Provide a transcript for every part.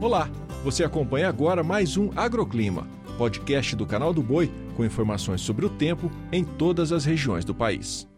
Olá, você acompanha agora mais um Agroclima, podcast do canal do Boi com informações sobre o tempo em todas as regiões do país.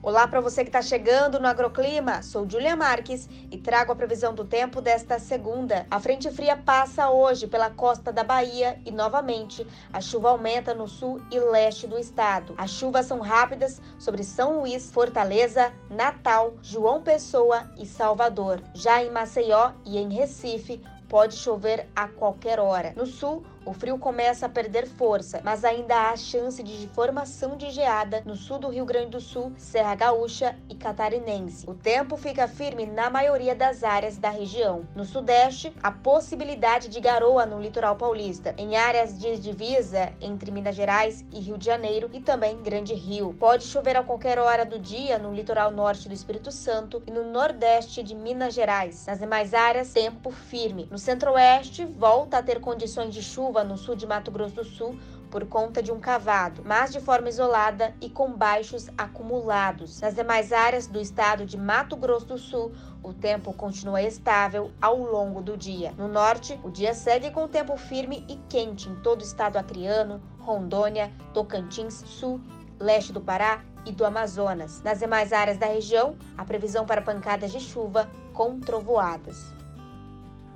Olá para você que está chegando no Agroclima. Sou Julia Marques e trago a previsão do tempo desta segunda. A frente fria passa hoje pela costa da Bahia e novamente a chuva aumenta no sul e leste do estado. As chuvas são rápidas sobre São Luís, Fortaleza, Natal, João Pessoa e Salvador. Já em Maceió e em Recife, pode chover a qualquer hora. No sul, o frio começa a perder força, mas ainda há chance de formação de geada no sul do Rio Grande do Sul, Serra Gaúcha e Catarinense. O tempo fica firme na maioria das áreas da região. No sudeste, a possibilidade de garoa no litoral paulista, em áreas de divisa entre Minas Gerais e Rio de Janeiro e também Grande Rio. Pode chover a qualquer hora do dia no litoral norte do Espírito Santo e no nordeste de Minas Gerais. Nas demais áreas, tempo firme. No centro-oeste, volta a ter condições de chuva chuva no sul de Mato Grosso do Sul por conta de um cavado, mas de forma isolada e com baixos acumulados. Nas demais áreas do estado de Mato Grosso do Sul, o tempo continua estável ao longo do dia. No norte, o dia segue com tempo firme e quente em todo o estado acreano, Rondônia, Tocantins, Sul, leste do Pará e do Amazonas. Nas demais áreas da região, a previsão para pancadas de chuva com trovoadas.